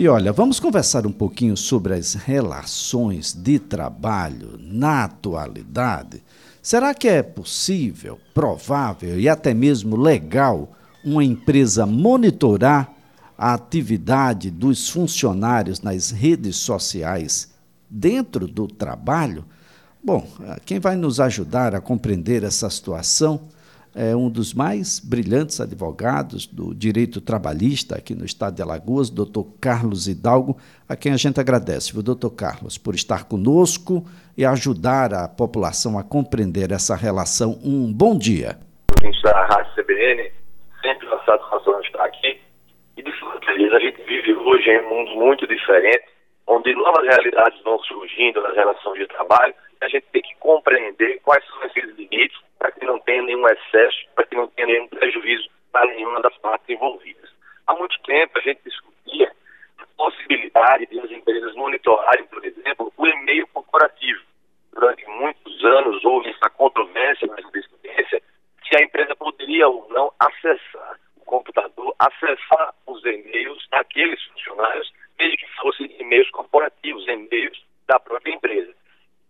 E olha, vamos conversar um pouquinho sobre as relações de trabalho na atualidade. Será que é possível, provável e até mesmo legal uma empresa monitorar a atividade dos funcionários nas redes sociais dentro do trabalho? Bom, quem vai nos ajudar a compreender essa situação é um dos mais brilhantes advogados do direito trabalhista aqui no estado de Alagoas, doutor Carlos Hidalgo, a quem a gente agradece, o doutor Carlos, por estar conosco e ajudar a população a compreender essa relação. Um bom dia. da Rádio CBN, sempre uma satisfação estar aqui. E de fato, a gente vive hoje em um mundo muito diferente, onde novas realidades vão surgindo nas relações de trabalho, a gente tem que compreender quais são esses limites para que não tenha nenhum excesso, para que não tenha nenhum prejuízo para nenhuma das partes envolvidas. Há muito tempo a gente discutia a possibilidade de as empresas monitorarem, por exemplo, o e-mail corporativo. Durante muitos anos houve essa controvérsia na jurisprudência se a empresa poderia ou não acessar o computador, acessar os e-mails daqueles funcionários, desde que fossem e-mails corporativos, e-mails da própria empresa.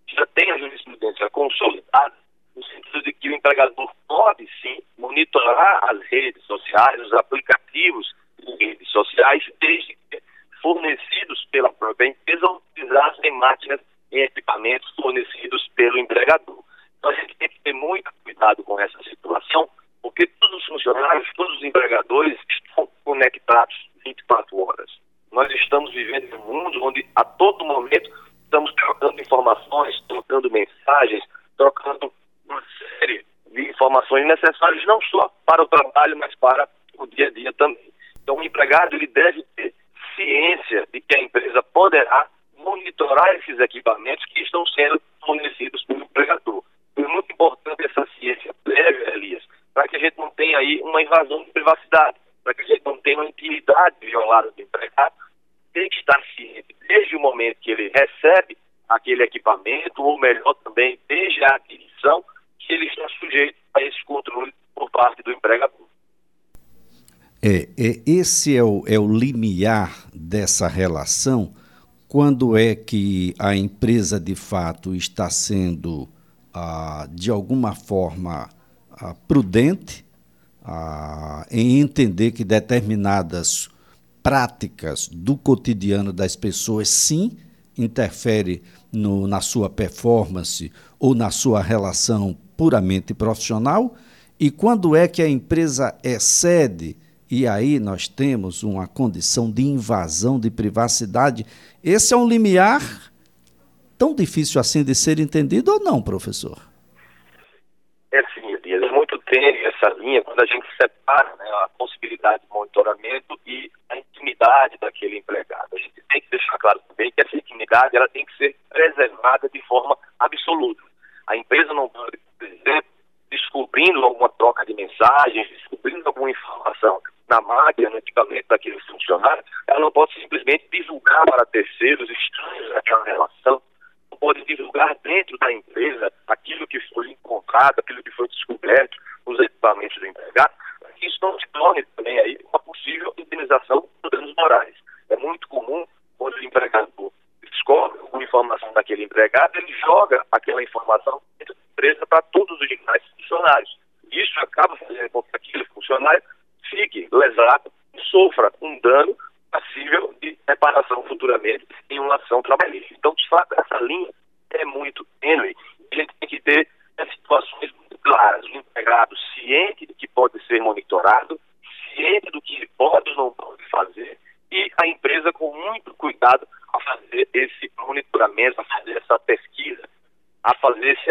Já tem a jurisprudência consolidada no sentido de que o empregador pode sim monitorar as redes sociais, os aplicativos de redes sociais, desde que fornecidos pela própria empresa ou utilizados em máquinas e equipamentos fornecidos pelo empregador. Então a gente tem que ter muito cuidado com essa situação, porque todos os funcionários, todos os empregadores estão conectados 24 horas. Nós estamos vivendo em um mundo onde a todo momento estamos trocando informações, trocando mensagens, trocando uma série de informações necessárias não só para o trabalho, mas para o dia a dia também. Então, o empregado ele deve ter ciência de que a empresa poderá monitorar esses equipamentos que estão sendo fornecidos pelo empregador. É muito importante essa ciência prévia, Elias, para que a gente não tenha aí uma invasão de privacidade, para que a gente não tenha uma intimidade violada do empregado. Tem que estar ciente desde o momento que ele recebe aquele equipamento, ou melhor também, desde a aquisição, que ele está sujeito a esse controle por parte do empregador. É, é, esse é o, é o limiar dessa relação. Quando é que a empresa de fato está sendo, ah, de alguma forma, ah, prudente ah, em entender que determinadas práticas do cotidiano das pessoas sim interfere no, na sua performance ou na sua relação puramente profissional? E quando é que a empresa excede e aí nós temos uma condição de invasão de privacidade. Esse é um limiar tão difícil assim de ser entendido ou não, professor? É sim, Elias, é muito tênue essa linha quando a gente separa né, a possibilidade de monitoramento e a intimidade daquele empregado. A gente tem que deixar claro também que essa intimidade ela tem que ser preservada de forma absoluta. A empresa não pode, por exemplo, descobrindo alguma troca de mensagens, descobrindo alguma informação na máquina, no equipamento daquele funcionário, ela não pode simplesmente divulgar para terceiros estranhos aquela relação, não pode divulgar dentro da empresa aquilo que foi encontrado, aquilo que foi descoberto nos equipamentos do empregado, para que isso não se torne também aí uma possível indenização por danos morais. É muito comum quando o empregador descobre alguma informação daquele empregado, ele joga aquela informação dentro da empresa para todos os demais funcionários. Isso acaba fazendo com que aquele funcionário fique lesado e sofra um dano passível de reparação futuramente em uma ação trabalhista. Então, de fato, essa linha é muito tênue. A gente tem que ter situações muito claras. O empregado ciente de que pode ser monitorado, ciente do que pode ou não pode fazer, e a empresa com muito cuidado a fazer esse monitoramento, a fazer essa pesquisa, a fazer esse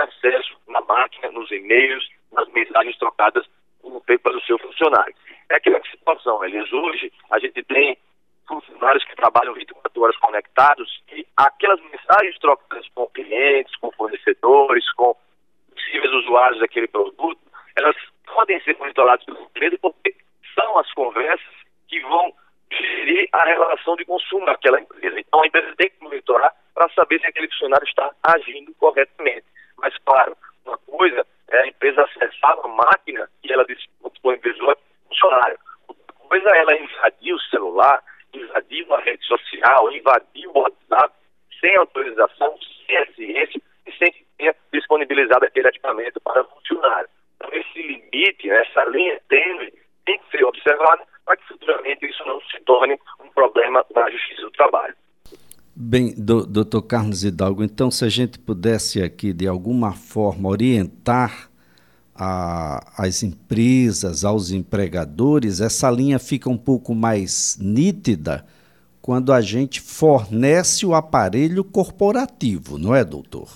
na máquina, nos e-mails, nas mensagens trocadas pelo seu funcionário. É aquela situação, Elias. Hoje a gente tem funcionários que trabalham 24 horas conectados e aquelas mensagens trocadas com clientes, com fornecedores, com possíveis usuários daquele produto, elas podem ser monitoradas pela empresa porque são as conversas que vão gerir a relação de consumo daquela empresa. Então a empresa tem que monitorar para saber se aquele funcionário está agindo corretamente. Mas, claro, uma coisa é a empresa acessar a máquina que ela disponibilizou funcionário. Outra coisa é ela invadir o celular, invadir uma rede social, invadir o WhatsApp sem autorização, sem ciência e sem que tenha disponibilizado aquele equipamento para funcionar. Então, esse limite, essa linha tênue, tem que ser observada para que futuramente isso não se torne um problema na Justiça do Trabalho. Bem, do, doutor Carlos Hidalgo, então se a gente pudesse aqui de alguma forma orientar a, as empresas, aos empregadores, essa linha fica um pouco mais nítida quando a gente fornece o aparelho corporativo, não é, doutor?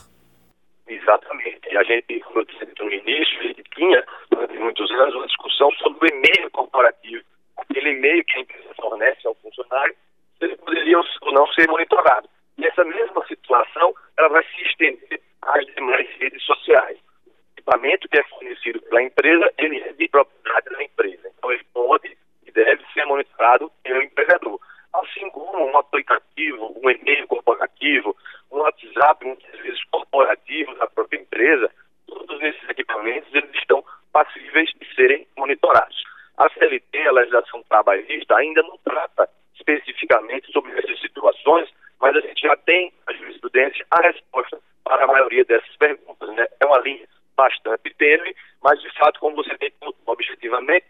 Exatamente. A gente, como eu disse no início, a gente tinha, durante muitos anos, uma discussão sobre o e-mail corporativo. Aquele e-mail que a empresa fornece ao funcionário ele poderia ou não ser monitorado. E essa mesma situação ela vai se estender às demais redes sociais. O equipamento que é fornecido pela empresa, ele é de propriedade da empresa. Então, ele pode e deve ser monitorado pelo empregador. Assim como um aplicativo, um e-mail corporativo, um WhatsApp, muitas vezes corporativo da própria empresa, todos esses equipamentos eles estão passíveis de serem monitorados. A CLT, a legislação trabalhista, ainda não trata especificamente sobre essas situações, mas a gente já tem a jurisprudência a resposta para a maioria dessas perguntas. Né? É uma linha bastante tênue, mas de fato, como você tem objetivamente,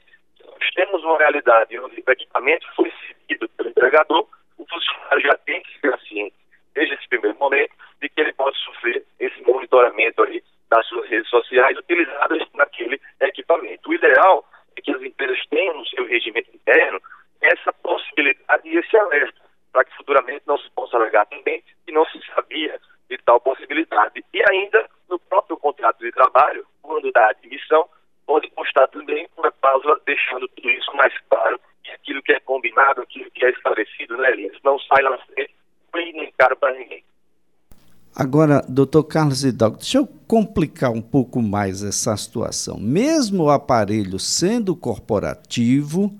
nós temos uma realidade onde o equipamento foi cedido pelo empregador, o funcionário já tem que ser ciente, desde esse primeiro momento, de que ele pode sofrer esse monitoramento ali das suas redes sociais utilizadas naquele equipamento. O ideal é que as empresas tenham no seu regimento interno possibilidade e esse alerta, para que futuramente não se possa alegar também que não se sabia de tal possibilidade. E ainda, no próprio contrato de trabalho, quando da admissão, pode constar também uma cláusula deixando tudo isso mais claro e aquilo que é combinado, aquilo que é estabelecido, né, Elias? Não sai lá frente, nem caro para ninguém. Agora, doutor Carlos Hidalgo, deixa eu complicar um pouco mais essa situação. Mesmo o aparelho sendo corporativo,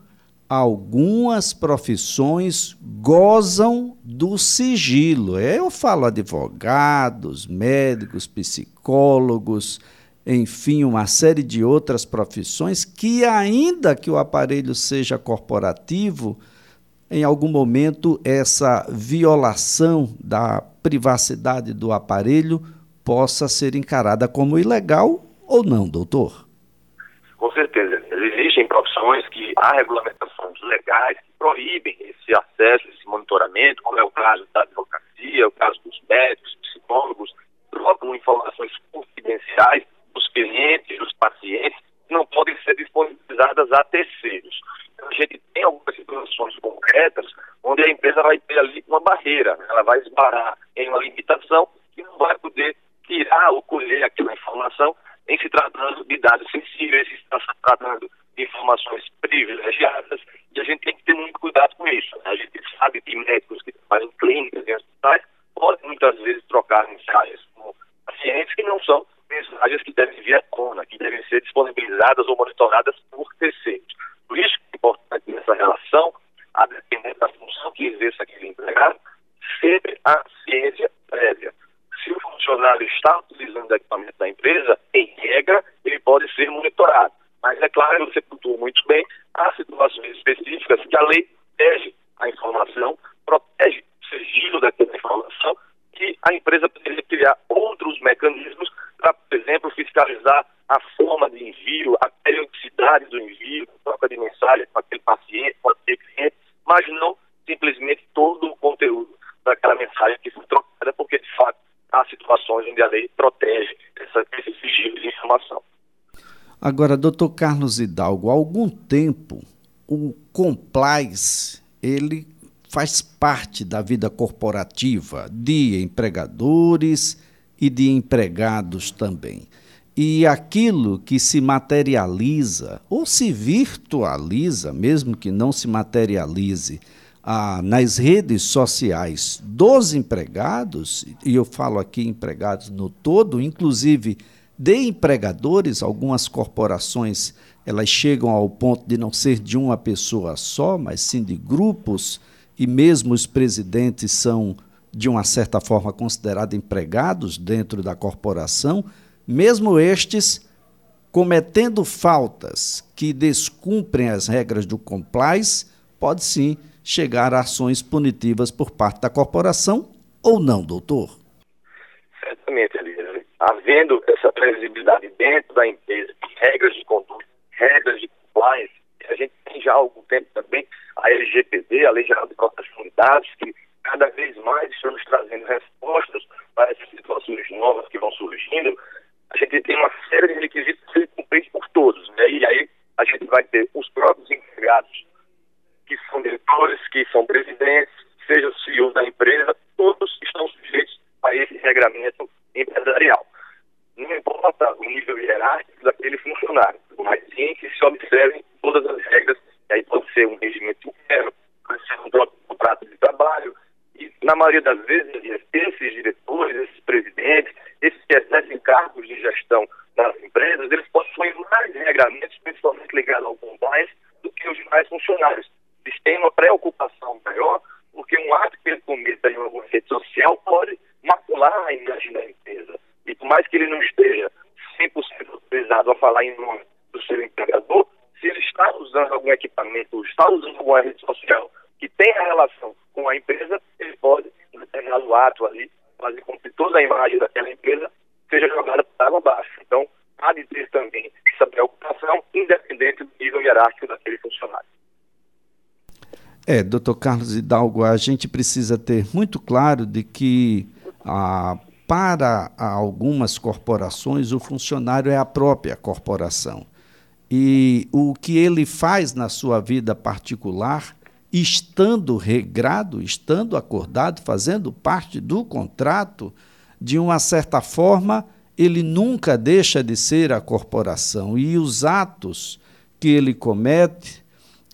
algumas profissões gozam do sigilo. Eu falo advogados, médicos, psicólogos, enfim, uma série de outras profissões que, ainda que o aparelho seja corporativo, em algum momento essa violação da privacidade do aparelho possa ser encarada como ilegal ou não, doutor? Com certeza. Existem profissões que há regulamentações legais que proíbem esse acesso, esse monitoramento, como é o caso da advocacia, o caso dos médicos, psicólogos, trocam informações confidenciais dos clientes, dos pacientes, que não podem ser disponibilizadas a terceiros. Então, a gente tem algumas situações concretas onde a empresa vai ter ali uma barreira, né? ela vai esbarrar em uma limitação que não vai poder tirar ou colher aquela informação em se tratando de dados sensíveis, em se tratando de informações privilegiadas, e a gente tem que ter muito cuidado com isso. Né? A gente sabe que médicos que trabalham em clínicas e hospitais podem muitas vezes trocar mensagens com pacientes que não são mensagens que devem vir à tona, que devem ser disponibilizadas ou monitoradas por terceiros. Por isso é importante nessa relação, a depender da função que exerça aquele empregado, sempre a ciência prévia se o funcionário está utilizando o equipamento da empresa, em regra, ele pode ser monitorado. Mas é claro, você pontuou muito bem, há situações específicas que a lei protege a informação, protege o sigilo daquela informação, que a empresa poderia criar outros mecanismos para, por exemplo, fiscalizar a forma de envio, a periodicidade do envio, a troca de mensagem com aquele paciente, pode ser cliente, mas não simplesmente todo o conteúdo daquela mensagem que foi trocada, porque de fato há situações onde a lei protege essa, esse sigilo de informação. Agora, doutor Carlos Hidalgo, há algum tempo o compliance ele faz parte da vida corporativa de empregadores e de empregados também. E aquilo que se materializa ou se virtualiza, mesmo que não se materialize, ah, nas redes sociais dos empregados, e eu falo aqui empregados no todo, inclusive de empregadores, algumas corporações elas chegam ao ponto de não ser de uma pessoa só, mas sim de grupos, e mesmo os presidentes são, de uma certa forma, considerados empregados dentro da corporação, mesmo estes cometendo faltas que descumprem as regras do compliance, pode sim chegar a ações punitivas por parte da corporação ou não, doutor? Havendo essa previsibilidade dentro da empresa, regras de conduta, regras de compliance, a gente tem já há algum tempo também a LGPD, a Lei Geral de Proteção de Dados, que cada vez mais estão nos trazendo respostas para essas situações novas que vão surgindo. A gente tem uma série de requisitos a serem cumpridos por todos, né? E aí a gente vai ter os próprios empregados, que são diretores, que são presidentes, seja o CEO da empresa, todos estão sujeitos a esse regramento empresarial. O nível hierárquico daquele funcionário, mas sim que se observem todas as regras, e aí pode ser um regimento interno, pode ser um próprio contrato de trabalho, e na maioria das vezes, esses diretores, esses presidentes, esses que exercem cargos de gestão nas empresas, eles possuem mais regramentos, principalmente ligados ao compliance, do que os demais funcionários. Eles têm uma preocupação maior, porque um ato que ele cometa em alguma rede social pode macular a imagem da empresa. E por mais que ele não esteja 100% autorizado a falar em nome do seu empregador, se ele está usando algum equipamento, usando alguma rede social que tem a relação com a empresa, ele pode, em determinado ato ali, fazer com que toda a imagem daquela empresa seja jogada para água abaixo. Então, há de ter também essa preocupação, independente do nível hierárquico daquele funcionário. É, doutor Carlos Hidalgo, a gente precisa ter muito claro de que ah, para algumas corporações o funcionário é a própria corporação. E o que ele faz na sua vida particular estando regrado, estando acordado, fazendo parte do contrato, de uma certa forma, ele nunca deixa de ser a corporação. E os atos que ele comete,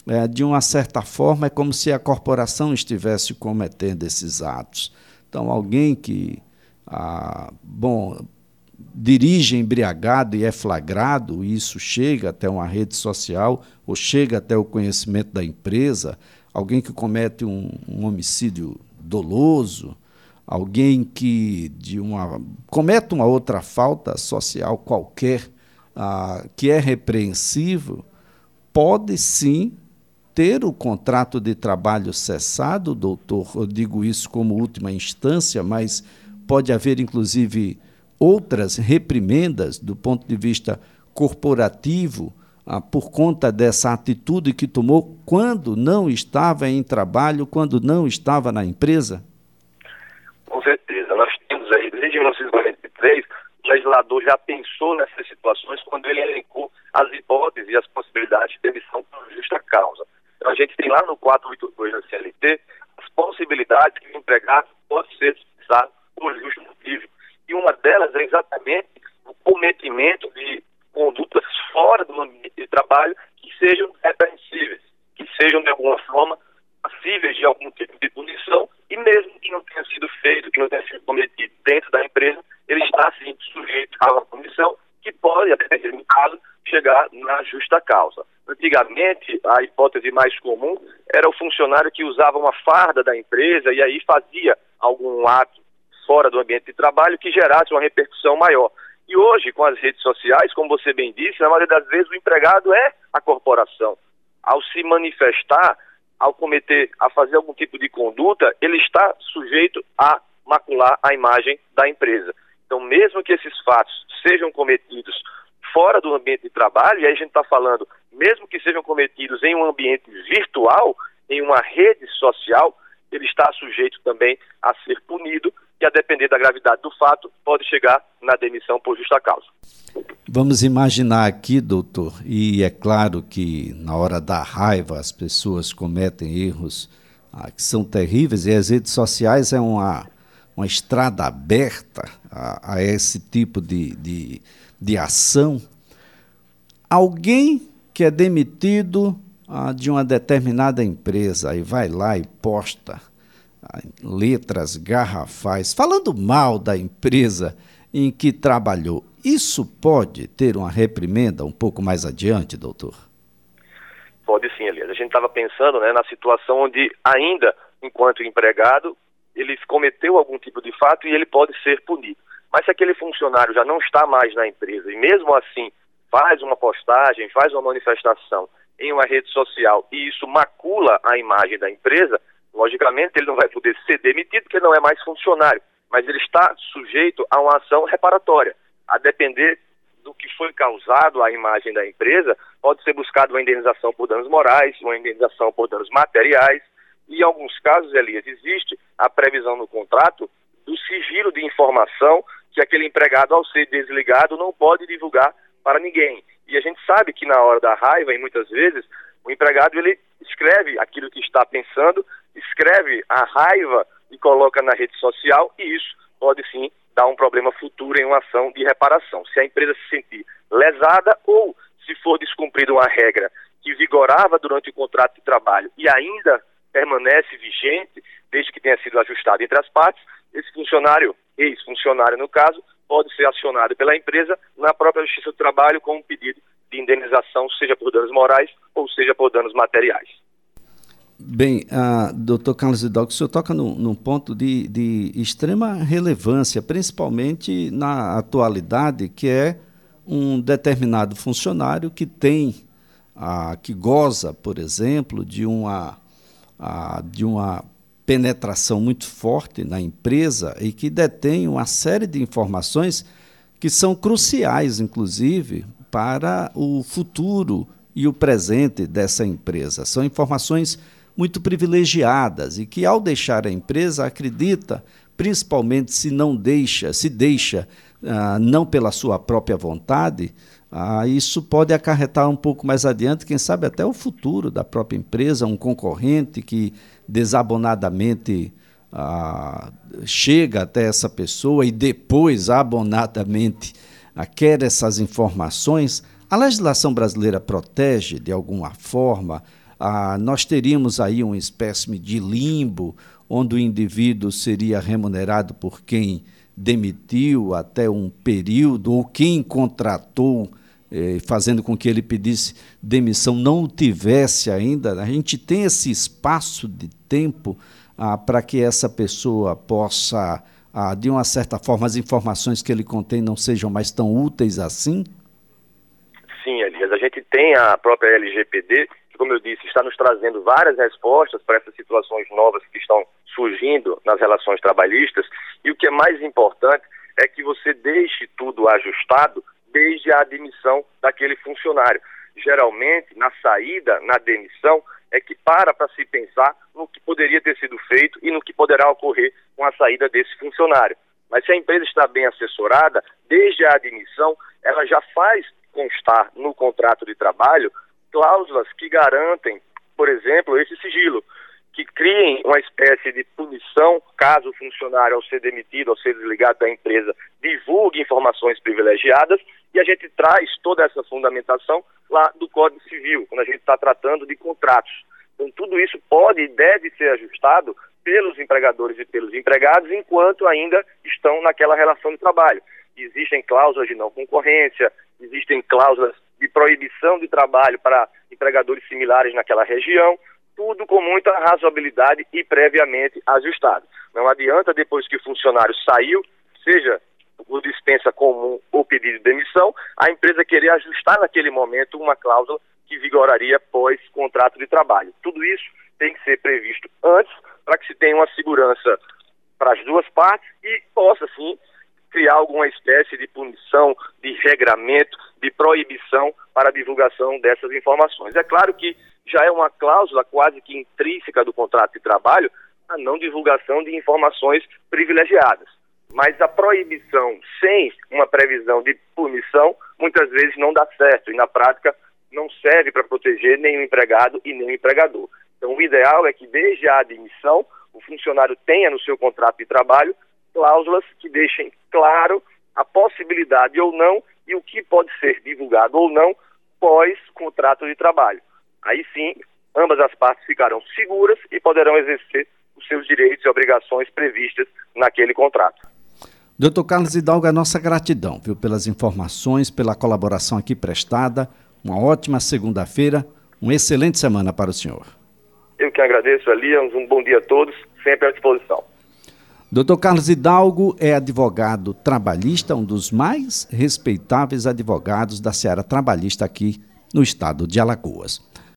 é, de uma certa forma, é como se a corporação estivesse cometendo esses atos. Então, alguém que, ah, bom, dirige embriagado e é flagrado, e isso chega até uma rede social ou chega até o conhecimento da empresa, alguém que comete um, um homicídio doloso, alguém que de uma comete uma outra falta social qualquer ah, que é repreensível, pode sim ter o contrato de trabalho cessado, doutor. Eu digo isso como última instância, mas pode haver inclusive outras reprimendas do ponto de vista corporativo ah, por conta dessa atitude que tomou quando não estava em trabalho, quando não estava na empresa? Com certeza. Nós temos aí, desde 1943, o legislador já pensou nessas situações quando ele elencou as hipóteses e as possibilidades de demissão por justa causa. Então, a gente tem lá no 482 da CLT as possibilidades que o empregado pode ser dispensado por justo motivo. E uma delas é exatamente o cometimento de condutas fora do ambiente de trabalho que sejam repreensíveis, que sejam de alguma forma passíveis de algum tipo de punição e mesmo que não tenha sido feito, que não tenha sido cometido dentro da empresa, ele está sim sujeito a uma punição que pode, até no caso, chegar na justa causa. Antigamente, a hipótese mais comum era o funcionário que usava uma farda da empresa e aí fazia algum ato fora do ambiente de trabalho que gerasse uma repercussão maior. E hoje, com as redes sociais, como você bem disse, na maioria das vezes o empregado é a corporação. Ao se manifestar, ao cometer, a fazer algum tipo de conduta, ele está sujeito a macular a imagem da empresa. Então, mesmo que esses fatos sejam cometidos fora do ambiente de trabalho, e aí a gente está falando, mesmo que sejam cometidos em um ambiente virtual, em uma rede social, ele está sujeito também a ser punido e, a depender da gravidade do fato, pode chegar na demissão por justa causa. Vamos imaginar aqui, doutor, e é claro que na hora da raiva as pessoas cometem erros ah, que são terríveis e as redes sociais é uma, uma estrada aberta a, a esse tipo de, de, de ação. Alguém que é demitido ah, de uma determinada empresa e vai lá e posta letras garrafais falando mal da empresa em que trabalhou. Isso pode ter uma reprimenda um pouco mais adiante, doutor? Pode sim, Elias. A gente estava pensando né, na situação onde ainda, enquanto empregado, ele cometeu algum tipo de fato e ele pode ser punido. Mas se aquele funcionário já não está mais na empresa e mesmo assim faz uma postagem, faz uma manifestação em uma rede social e isso macula a imagem da empresa, logicamente ele não vai poder ser demitido porque não é mais funcionário, mas ele está sujeito a uma ação reparatória. A depender do que foi causado à imagem da empresa, pode ser buscado uma indenização por danos morais, uma indenização por danos materiais, e em alguns casos, Elias, existe a previsão no contrato do sigilo de informação que aquele empregado, ao ser desligado, não pode divulgar para ninguém. E a gente sabe que na hora da raiva, e muitas vezes, o empregado ele escreve aquilo que está pensando, escreve a raiva e coloca na rede social, e isso pode sim dar um problema futuro em uma ação de reparação. Se a empresa se sentir lesada ou se for descumprida uma regra que vigorava durante o contrato de trabalho e ainda permanece vigente, desde que tenha sido ajustado entre as partes, esse funcionário, ex-funcionário no caso, pode ser acionado pela empresa na própria Justiça do Trabalho com um pedido de indenização, seja por danos morais ou seja por danos materiais. Bem, uh, doutor Carlos Hidalgo, o senhor toca num, num ponto de, de, extrema relevância, principalmente na atualidade, que é um determinado funcionário que tem, uh, que goza, por exemplo, de uma, uh, de uma penetração muito forte na empresa e que detém uma série de informações que são cruciais, inclusive, para o futuro e o presente dessa empresa. São informações muito privilegiadas e que, ao deixar a empresa, acredita, principalmente se não deixa, se deixa ah, não pela sua própria vontade, ah, isso pode acarretar um pouco mais adiante, quem sabe até o futuro da própria empresa, um concorrente que desabonadamente ah, chega até essa pessoa e depois abonadamente quer essas informações. A legislação brasileira protege de alguma forma. Ah, nós teríamos aí uma espécie de limbo onde o indivíduo seria remunerado por quem demitiu até um período ou quem contratou eh, fazendo com que ele pedisse demissão, não o tivesse ainda, a gente tem esse espaço de tempo ah, para que essa pessoa possa, ah, de uma certa forma, as informações que ele contém não sejam mais tão úteis assim? Sim, Elias. A gente tem a própria LGPD, como eu disse, está nos trazendo várias respostas para essas situações novas que estão surgindo nas relações trabalhistas. E o que é mais importante é que você deixe tudo ajustado desde a admissão daquele funcionário. Geralmente, na saída, na demissão, é que para para se pensar no que poderia ter sido feito e no que poderá ocorrer com a saída desse funcionário. Mas se a empresa está bem assessorada, desde a admissão, ela já faz constar no contrato de trabalho cláusulas que garantem, por exemplo, esse sigilo que criem uma espécie de punição caso o funcionário, ao ser demitido, ao ser desligado da empresa, divulgue informações privilegiadas e a gente traz toda essa fundamentação lá do Código Civil, quando a gente está tratando de contratos. Então, tudo isso pode e deve ser ajustado pelos empregadores e pelos empregados enquanto ainda estão naquela relação de trabalho. Existem cláusulas de não concorrência, existem cláusulas de proibição de trabalho para empregadores similares naquela região tudo com muita razoabilidade e previamente ajustado. Não adianta depois que o funcionário saiu, seja por dispensa comum ou pedido de demissão, a empresa querer ajustar naquele momento uma cláusula que vigoraria pós contrato de trabalho. Tudo isso tem que ser previsto antes para que se tenha uma segurança para as duas partes e possa sim criar alguma espécie de punição, de regramento, de proibição para a divulgação dessas informações. É claro que já é uma cláusula quase que intrínseca do contrato de trabalho a não divulgação de informações privilegiadas. Mas a proibição sem uma previsão de punição muitas vezes não dá certo e na prática não serve para proteger nem o empregado e nem o empregador. Então o ideal é que desde a admissão o funcionário tenha no seu contrato de trabalho cláusulas que deixem claro a possibilidade ou não e o que pode ser divulgado ou não pós contrato de trabalho. Aí sim, ambas as partes ficarão seguras e poderão exercer os seus direitos e obrigações previstas naquele contrato. Doutor Carlos Hidalgo, a nossa gratidão viu, pelas informações, pela colaboração aqui prestada. Uma ótima segunda-feira, uma excelente semana para o senhor. Eu que agradeço, Elias. Um bom dia a todos, sempre à disposição. Doutor Carlos Hidalgo é advogado trabalhista, um dos mais respeitáveis advogados da seara trabalhista aqui no estado de Alagoas.